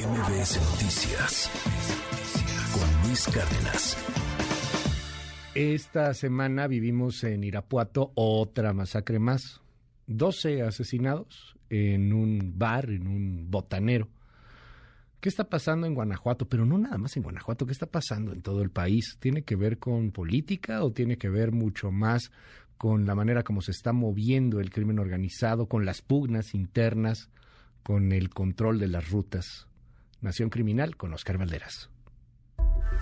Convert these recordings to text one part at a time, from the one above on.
MBS Noticias con Luis Cárdenas. Esta semana vivimos en Irapuato otra masacre más. 12 asesinados en un bar, en un botanero. ¿Qué está pasando en Guanajuato? Pero no nada más en Guanajuato, ¿qué está pasando en todo el país? ¿Tiene que ver con política o tiene que ver mucho más con la manera como se está moviendo el crimen organizado, con las pugnas internas, con el control de las rutas? Nación Criminal con Oscar Valderas.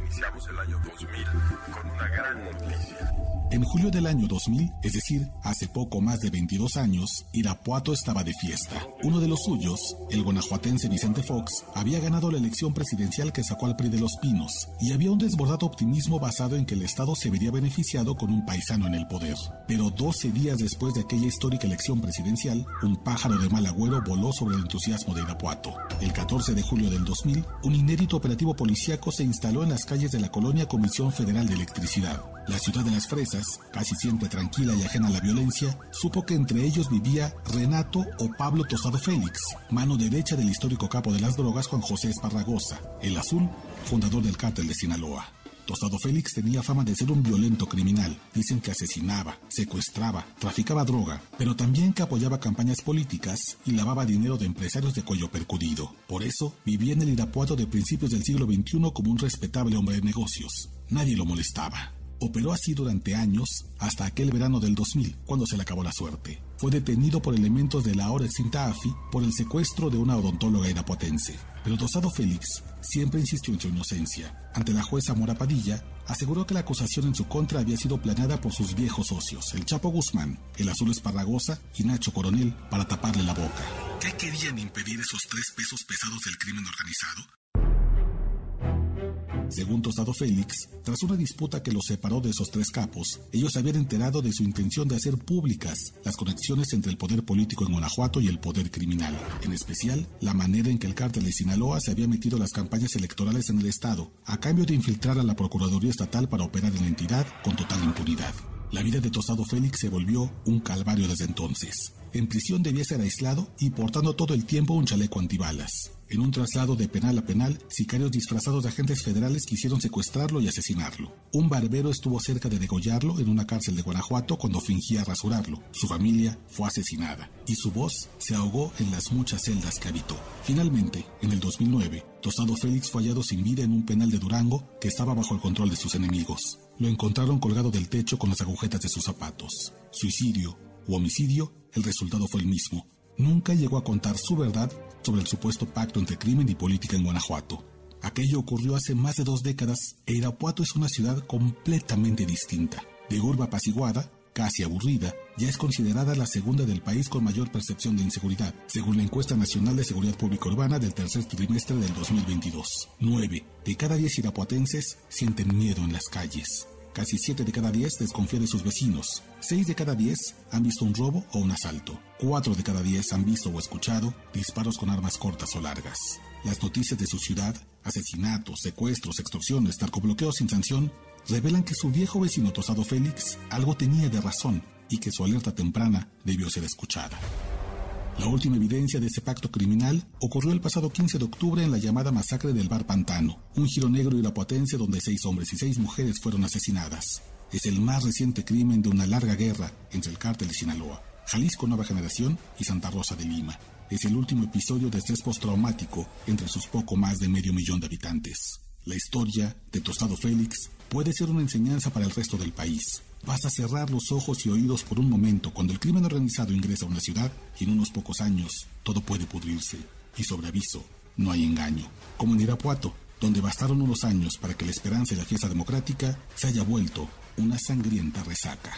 Iniciamos el año 2000 con una gran noticia. En julio del año 2000, es decir, hace poco más de 22 años, Irapuato estaba de fiesta. Uno de los suyos, el guanajuatense Vicente Fox, había ganado la elección presidencial que sacó al PRI de los Pinos, y había un desbordado optimismo basado en que el Estado se vería beneficiado con un paisano en el poder. Pero 12 días después de aquella histórica elección presidencial, un pájaro de mal agüero voló sobre el entusiasmo de Irapuato. El 14 de julio del 2000, un inédito operativo policíaco se instaló en las calles de la colonia Comisión Federal de Electricidad. La ciudad de las Fresas, casi siempre tranquila y ajena a la violencia, supo que entre ellos vivía Renato o Pablo Tostado Félix, mano derecha del histórico capo de las drogas Juan José Esparragosa, el azul, fundador del cártel de Sinaloa. Tostado Félix tenía fama de ser un violento criminal. Dicen que asesinaba, secuestraba, traficaba droga, pero también que apoyaba campañas políticas y lavaba dinero de empresarios de cuello percudido. Por eso, vivía en el Irapuato de principios del siglo XXI como un respetable hombre de negocios. Nadie lo molestaba. Operó así durante años hasta aquel verano del 2000, cuando se le acabó la suerte. Fue detenido por elementos de la ahora extinta AFI por el secuestro de una odontóloga irapuatense. Pero Tosado Félix siempre insistió en su inocencia. Ante la jueza Mora Padilla, aseguró que la acusación en su contra había sido planeada por sus viejos socios, el Chapo Guzmán, el Azul Esparragosa y Nacho Coronel, para taparle la boca. ¿Qué querían impedir esos tres pesos pesados del crimen organizado? Según Tostado Félix, tras una disputa que los separó de esos tres capos, ellos habían enterado de su intención de hacer públicas las conexiones entre el poder político en Guanajuato y el poder criminal, en especial la manera en que el cártel de Sinaloa se había metido las campañas electorales en el Estado, a cambio de infiltrar a la Procuraduría Estatal para operar en la entidad con total impunidad. La vida de Tostado Félix se volvió un calvario desde entonces. En prisión debía ser aislado y portando todo el tiempo un chaleco antibalas. En un traslado de penal a penal, sicarios disfrazados de agentes federales quisieron secuestrarlo y asesinarlo. Un barbero estuvo cerca de degollarlo en una cárcel de Guanajuato cuando fingía rasurarlo. Su familia fue asesinada y su voz se ahogó en las muchas celdas que habitó. Finalmente, en el 2009, Tostado Félix fue hallado sin vida en un penal de Durango que estaba bajo el control de sus enemigos. Lo encontraron colgado del techo con las agujetas de sus zapatos. Suicidio o homicidio, el resultado fue el mismo. Nunca llegó a contar su verdad sobre el supuesto pacto entre crimen y política en Guanajuato. Aquello ocurrió hace más de dos décadas e Irapuato es una ciudad completamente distinta. De urba apaciguada, casi aburrida, ya es considerada la segunda del país con mayor percepción de inseguridad, según la encuesta nacional de seguridad pública urbana del tercer trimestre del 2022. Nueve de cada diez irapuatenses sienten miedo en las calles. Casi 7 de cada 10 desconfía de sus vecinos. 6 de cada 10 han visto un robo o un asalto. 4 de cada 10 han visto o escuchado disparos con armas cortas o largas. Las noticias de su ciudad, asesinatos, secuestros, extorsiones, narcobloqueos sin sanción, revelan que su viejo vecino Tosado Félix algo tenía de razón y que su alerta temprana debió ser escuchada. La última evidencia de ese pacto criminal ocurrió el pasado 15 de octubre en la llamada masacre del Bar Pantano, un giro negro irapuatense donde seis hombres y seis mujeres fueron asesinadas. Es el más reciente crimen de una larga guerra entre el cártel de Sinaloa, Jalisco Nueva Generación y Santa Rosa de Lima. Es el último episodio de estrés postraumático entre sus poco más de medio millón de habitantes. La historia de Tostado Félix puede ser una enseñanza para el resto del país. Basta cerrar los ojos y oídos por un momento cuando el crimen organizado ingresa a una ciudad y en unos pocos años todo puede pudrirse. Y sobre aviso, no hay engaño. Como en Irapuato, donde bastaron unos años para que la esperanza y la fiesta democrática se haya vuelto una sangrienta resaca.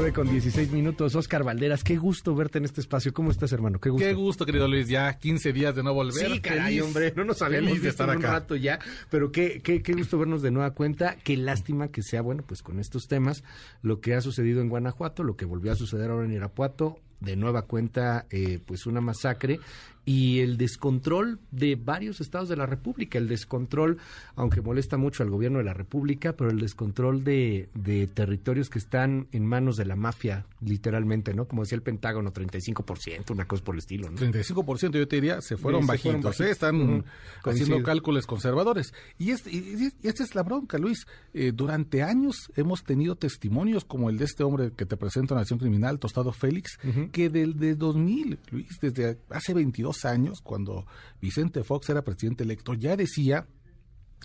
9 con 16 minutos. Oscar Valderas, qué gusto verte en este espacio. ¿Cómo estás, hermano? Qué gusto. Qué gusto, querido Luis. Ya 15 días de no volver. Sí, caray, hombre. No nos habíamos Feliz de visto estar en un acá. rato ya. Pero qué, qué, qué gusto vernos de nueva cuenta. Qué lástima que sea, bueno, pues con estos temas, lo que ha sucedido en Guanajuato, lo que volvió a suceder ahora en Irapuato. de nueva cuenta eh, pues una masacre y el descontrol de varios estados de la República, el descontrol, aunque molesta mucho al gobierno de la República, pero el descontrol de, de territorios que están en manos de la mafia, literalmente, ¿no? Como decía el Pentágono, 35%, una cosa por el estilo, ¿no? 35% yo te diría, se fueron Sí, se bajitos, fueron bajitos. ¿eh? están haciendo cálculos conservadores. Y, este, y, esta es la bronca, Luis. Eh, durante años hemos tenido testimonios como el de este hombre que te presento en Acción Criminal, Tostado Félix, que desde 2000, Luis, desde hace 22 años, cuando Vicente Fox era presidente electo, ya decía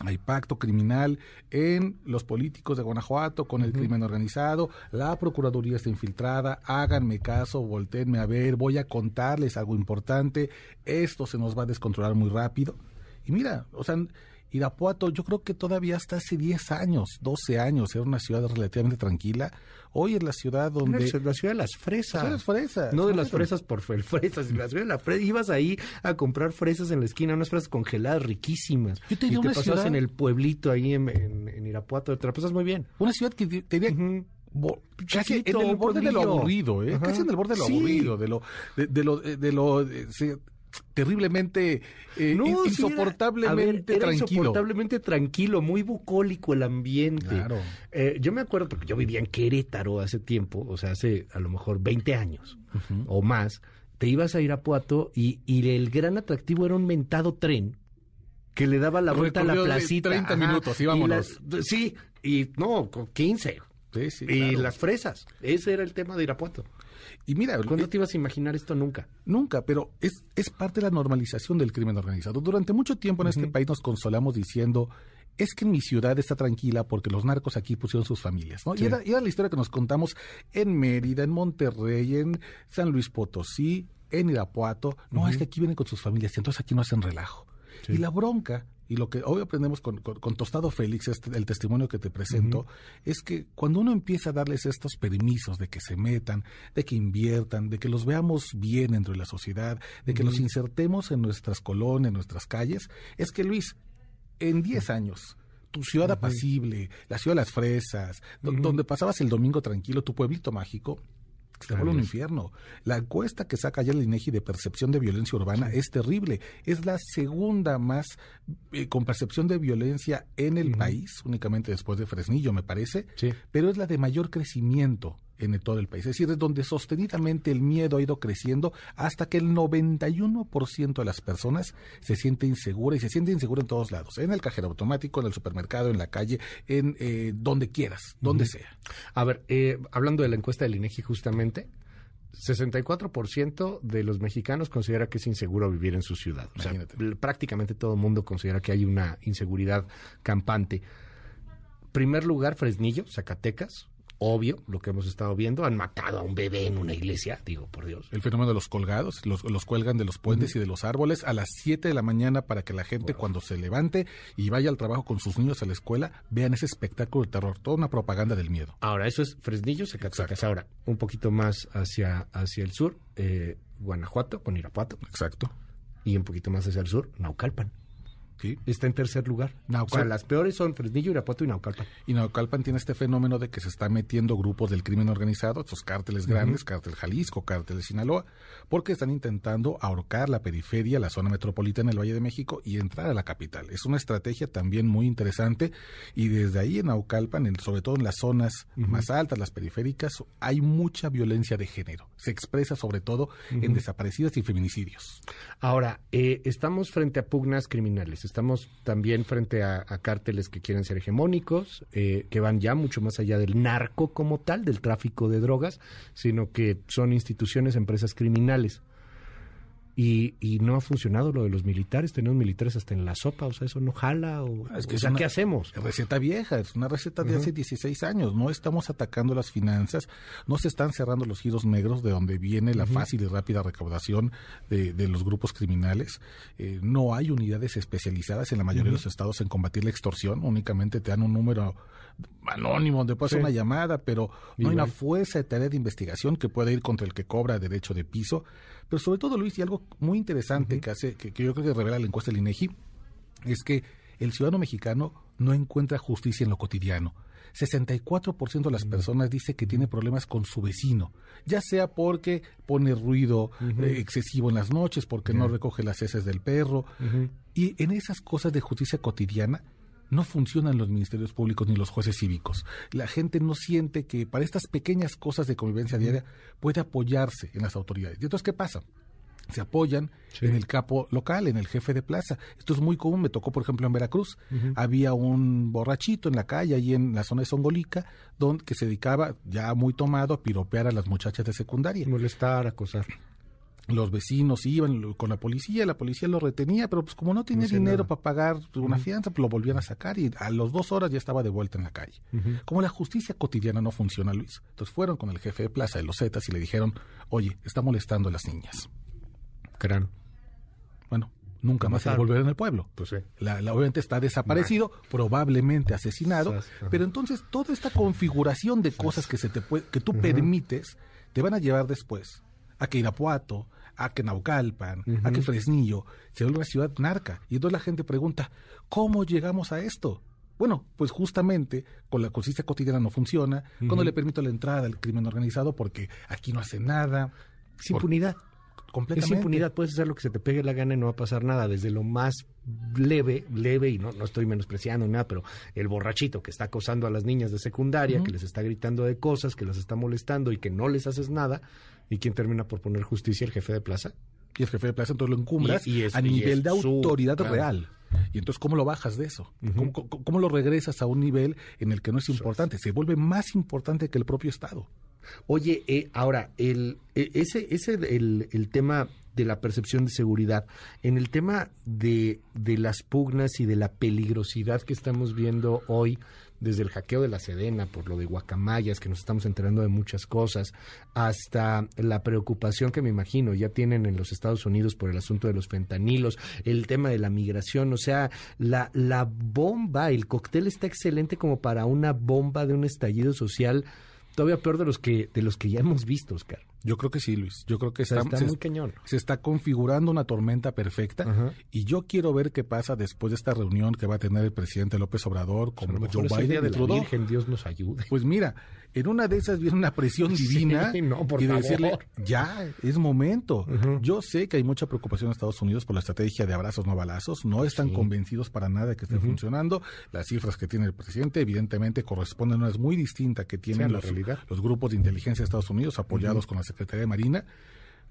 hay pacto criminal en los políticos de Guanajuato con el crimen organizado, la Procuraduría está infiltrada, háganme caso, volteenme a ver, voy a contarles algo importante, esto se nos va a descontrolar muy rápido. Y mira, o sea, Irapuato yo creo que todavía hasta hace 10 años, 12 años, era una ciudad relativamente tranquila, hoy es la ciudad donde... La ciudad de las fresas. Las fresas. No de las las- fresas por fresas, la ciudad de la fresa. Ibas ahí a comprar fresas en la esquina, unas fresas congeladas riquísimas. Yo te y diría te una pasabas ciudad- en el pueblito ahí en, en- en Irapuato, te la pasas muy bien. Una ciudad que te- tenía bo- casi en el borde de lo aburrido, ¿eh? Ajá. casi en el borde de lo Sí. aburrido, de lo, de, de lo, de lo sí, terriblemente, eh, No, in- sí era- insoportablemente a ver, era tranquilo. insoportablemente tranquilo, muy bucólico el ambiente. Claro. Eh, yo me acuerdo porque yo vivía en Querétaro hace tiempo, o sea, hace a lo mejor 20 años o más. Te ibas a Irapuato y, y el gran atractivo era un mentado tren que le daba la vuelta a la placita. 30 minutos, y vámonos. las- sí, y no, con 15. Sí, sí, y claro. las fresas. Ese era el tema de Irapuato. Y mira, ¿Cuándo eh, te ibas a imaginar esto? Nunca. Nunca, pero es, es parte de la normalización del crimen organizado. Durante mucho tiempo en este país nos consolamos diciendo, es que en mi ciudad está tranquila porque los narcos aquí pusieron sus familias. ¿no? Y, Sí. era, y era la historia que nos contamos en Mérida, en Monterrey, en San Luis Potosí, en Irapuato. No, es que aquí vienen con sus familias y entonces aquí no hacen relajo. Y la bronca, y lo que hoy aprendemos con, con- con Tostado Félix, este, el testimonio que te presento, es que cuando uno empieza a darles estos permisos de que se metan, de que inviertan, de que los veamos bien dentro de la sociedad, de que los insertemos en nuestras colonias, en nuestras calles, es que Luis, en 10 años, tu ciudad apacible, la ciudad de las fresas, do- donde pasabas el domingo tranquilo, tu pueblito mágico, se vuelve un infierno. La encuesta que saca ya el INEGI de percepción de violencia urbana es terrible. Es la segunda más eh, con percepción de violencia en el país, únicamente después de Fresnillo, me parece, Sí. pero es la de mayor crecimiento en todo el país. Es decir, es donde sostenidamente el miedo ha ido creciendo hasta que el 91% de las personas se siente insegura y se siente insegura en todos lados, en el cajero automático, en el supermercado, en la calle, en eh, donde quieras, donde sea. A ver, eh, hablando de la encuesta del INEGI justamente, 64% de los mexicanos considera que es inseguro vivir en su ciudad. O sea, prácticamente todo el mundo considera que hay una inseguridad campante. Primer lugar, Fresnillo, Zacatecas. Obvio, lo que hemos estado viendo. Han matado a un bebé en una iglesia, digo, por Dios. El fenómeno de los colgados, los, los cuelgan de los puentes y de los árboles a las 7 de la mañana para que la gente cuando se levante y vaya al trabajo con sus niños a la escuela vean ese espectáculo de terror, toda una propaganda del miedo. Ahora, eso es Fresnillo, Zacatecas. Ahora, un poquito más hacia, hacia el sur, eh, Guanajuato con Irapuato. Exacto. Y un poquito más hacia el sur, Naucalpan. Sí. Está en tercer lugar. Naucal- O sea, las peores son Fresnillo, Irapuato y Naucalpan. Y Naucalpan tiene este fenómeno de que se está metiendo grupos del crimen organizado, estos cárteles grandes, cártel Jalisco, cártel de Sinaloa, porque están intentando ahorcar la periferia, la zona metropolitana del Valle de México y entrar a la capital. Es una estrategia también muy interesante y desde ahí en Naucalpan, en- sobre todo en las zonas más altas, las periféricas, hay mucha violencia de género. Se expresa sobre todo en desaparecidas y feminicidios. Ahora, eh, estamos frente a pugnas criminales, estamos también frente a, a cárteles que quieren ser hegemónicos, eh, que van ya mucho más allá del narco como tal, del tráfico de drogas, sino que son instituciones, empresas criminales. Y, y no ha funcionado lo de los militares, tenemos militares hasta en la sopa, o sea, eso no jala, o, Es que o sea, ¿qué hacemos? Receta vieja, es una receta de hace 16 años. No estamos atacando las finanzas, no se están cerrando los giros negros de donde viene la fácil y rápida recaudación de, de los grupos criminales. Eh, no hay unidades especializadas en la mayoría de los estados en combatir la extorsión. Únicamente te dan un número anónimo donde puedes hacer una llamada, pero no hay una fuerza de tarea de investigación que pueda ir contra el que cobra derecho de piso. Pero sobre todo, Luis, y algo muy interesante que hace, que, que yo creo que revela la encuesta del INEGI, es que el ciudadano mexicano no encuentra justicia en lo cotidiano. 64% de las personas dice que tiene problemas con su vecino, ya sea porque pone ruido eh, excesivo en las noches, porque no recoge las heces del perro. Y en esas cosas de justicia cotidiana no funcionan los ministerios públicos ni los jueces cívicos. La gente no siente que para estas pequeñas cosas de convivencia diaria puede apoyarse en las autoridades. ¿Y entonces qué pasa? se apoyan en el capo local, en el jefe de plaza. Esto es muy común, me tocó por ejemplo en Veracruz. Había un borrachito en la calle, ahí en la zona de Songolica, donde que se dedicaba, ya muy tomado, a piropear a las muchachas de secundaria. Molestar, acosar. Los vecinos iban con la policía, la policía lo retenía, pero pues como no tenía dinero para pagar una fianza, pues lo volvían a sacar y a las dos horas ya estaba de vuelta en la calle. Como la justicia cotidiana no funciona, Luis. Entonces fueron con el jefe de plaza de los Zetas y le dijeron, oye, está molestando a las niñas. Crán. Bueno, nunca más se va a volver en el pueblo. Pues sí. La, la- obviamente está desaparecido, probablemente asesinado, pero entonces toda esta configuración de cosas que se te puede, que tú permites te van a llevar después a que Irapuato, a que Naucalpan, a que Fresnillo se vuelva una ciudad narca. Y entonces la gente pregunta, ¿cómo llegamos a esto? Bueno, pues justamente con la justicia cotidiana no funciona, cuando le permito la entrada al crimen organizado porque aquí no hace nada. Por- impunidad. Completamente. Es impunidad, puedes hacer lo que se te pegue la gana y no va a pasar nada, desde lo más leve, leve, y no, no estoy menospreciando nada, pero el borrachito que está acosando a las niñas de secundaria, que les está gritando de cosas, que las está molestando y que no les haces nada, ¿y quién termina por poner justicia? El jefe de plaza. y el jefe de plaza entonces lo encumbras Y- y es- a nivel de su- autoridad claro. real. Y entonces, ¿cómo lo bajas de eso? ¿Cómo, cómo- cómo lo regresas a un nivel en el que no es importante? Se vuelve más importante que el propio Estado. Oye, eh, ahora, el, e- ese ese el, el tema de la percepción de seguridad, en el tema de, de las pugnas y de la peligrosidad que estamos viendo hoy, desde el hackeo de la Sedena, por lo de Guacamayas, que nos estamos enterando de muchas cosas, hasta la preocupación que me imagino ya tienen en los Estados Unidos por el asunto de los fentanilos, el tema de la migración, o sea, la, la bomba, el cóctel está excelente como para una bomba de un estallido social todavía peor de los que de los que ya hemos visto, Oscar. Yo creo que sí, Luis. Yo creo que está, está se, muy cañón. se está configurando una tormenta perfecta Ajá. y yo quiero ver qué pasa después de esta reunión que va a tener el presidente López Obrador con Joe día Biden de la Trudeau. Virgen, Dios nos ayude. Pues mira, en una de esas viene una presión divina Sí, no, por y favor. decirle, ya, es momento. Yo sé que hay mucha preocupación en Estados Unidos por la estrategia de abrazos no balazos, no están convencidos para nada de que esté funcionando. Las cifras que tiene el presidente evidentemente corresponden a unas muy distintas que Sí, tienen la los, realidad. los grupos de inteligencia de Estados Unidos apoyados con la Secretaría de Marina.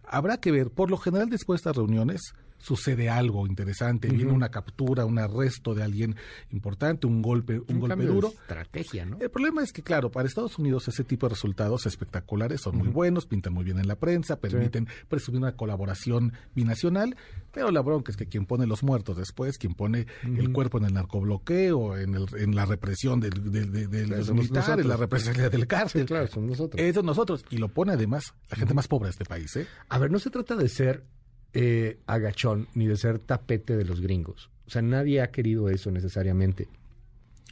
Habrá que ver, por lo general después de estas reuniones sucede algo interesante, viene una captura, un arresto de alguien importante, un golpe, un, golpe de duro. estrategia, ¿no? El problema es que, claro, para Estados Unidos ese tipo de resultados espectaculares son muy buenos, pintan muy bien en la prensa, permiten presumir una colaboración binacional, pero la bronca es que quien pone los muertos después, quien pone el cuerpo en el narcobloqueo, en, el, en la represión de- de los militares, nosotros. la represalia del cárcel. Sí, claro, son nosotros. Eso nosotros. Y lo pone además la gente más pobre de este país, ¿eh? A ver, no se trata de ser eh, agachón ni de ser tapete de los gringos. O sea, nadie ha querido eso necesariamente.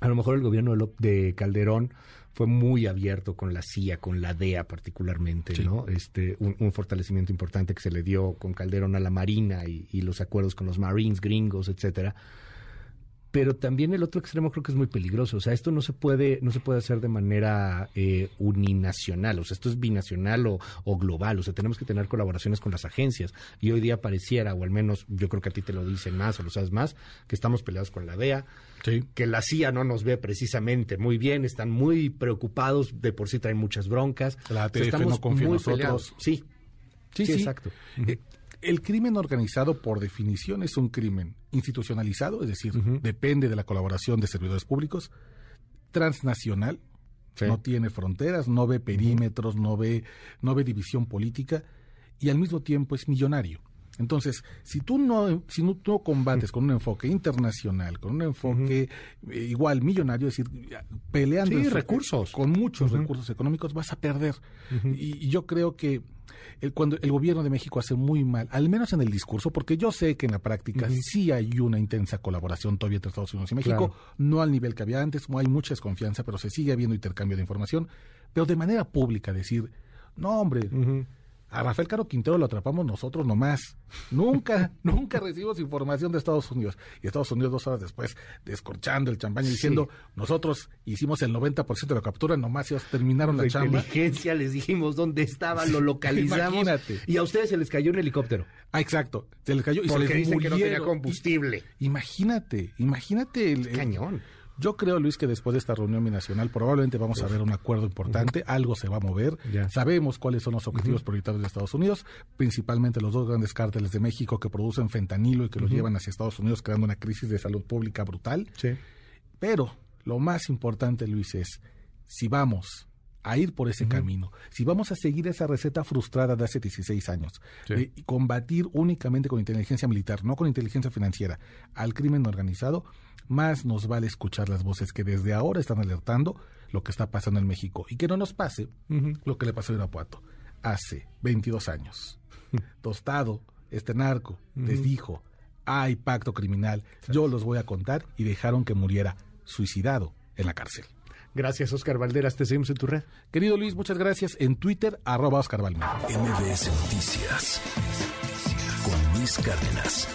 A lo mejor el gobierno de, Calderón fue muy abierto con la CIA, con la DEA particularmente, Sí. ¿no? Este, un, un fortalecimiento importante que se le dio con Calderón a la Marina y, y los acuerdos con los Marines gringos, etcétera. Pero también el otro extremo creo que es muy peligroso. O sea, esto no se puede, no se puede hacer de manera eh, uninacional. O sea, esto es binacional o, o global. O sea, tenemos que tener colaboraciones con las agencias. Y hoy día pareciera, o al menos yo creo que a ti te lo dicen más o lo sabes más, que estamos peleados con la DEA, Sí. que la CIA no nos ve precisamente muy bien, están muy preocupados, de por sí traen muchas broncas. La O sea, estamos no confía en nosotros. peleados. Sí, Sí, sí, sí. exacto. Eh, El crimen organizado, por definición, es un crimen institucionalizado, es decir, depende de la colaboración de servidores públicos, transnacional, Sí. no tiene fronteras, no ve perímetros, no ve, no ve división política y al mismo tiempo es millonario. Entonces, si tú no, si no, no combates con un enfoque internacional, con un enfoque eh, igual millonario, es decir, peleando Sí, recursos. con muchos recursos económicos, vas a perder. y, y yo creo que el, cuando el gobierno de México hace muy mal, al menos en el discurso, porque yo sé que en la práctica sí hay una intensa colaboración todavía entre Estados Unidos y México, Claro. no al nivel que había antes, no hay mucha desconfianza, pero se sigue habiendo intercambio de información, pero de manera pública decir, no hombre, A Rafael Caro Quintero lo atrapamos nosotros nomás. Nunca, nunca recibimos información de Estados Unidos. Y Estados Unidos dos horas después, descorchando el champán y diciendo, nosotros hicimos el 90% de la captura, nomás ellos terminaron la De chamba. inteligencia les dijimos dónde estaba, lo localizamos. Imagínate. Y a ustedes se les cayó un helicóptero. Ah, exacto. Se les cayó y Porque se les dicen que no tenía murieron. combustible. Imagínate, imagínate. El, el- Cañón. Yo creo, Luis, que después de esta reunión binacional probablemente vamos a ver un acuerdo importante, algo se va a mover. Ya. Sabemos cuáles son los objetivos prioritarios de Estados Unidos, principalmente los dos grandes cárteles de México que producen fentanilo y que lo llevan hacia Estados Unidos creando una crisis de salud pública brutal. Sí. Pero lo más importante, Luis, es si vamos a ir por ese camino, si vamos a seguir esa receta frustrada de hace 16 años, Sí. de combatir únicamente con inteligencia militar, no con inteligencia financiera, al crimen organizado, más nos vale escuchar las voces que desde ahora están alertando lo que está pasando en México. Y que no nos pase lo que le pasó a Irapuato hace 22 años. Tostado, este narco, les dijo, hay pacto criminal, yo los voy a contar y dejaron que muriera suicidado en la cárcel. Gracias, Oscar Valderas. Te seguimos en tu red. Querido Luis, muchas gracias. En Twitter, arroba Oscar Balmer. MBS Noticias con Luis Cárdenas.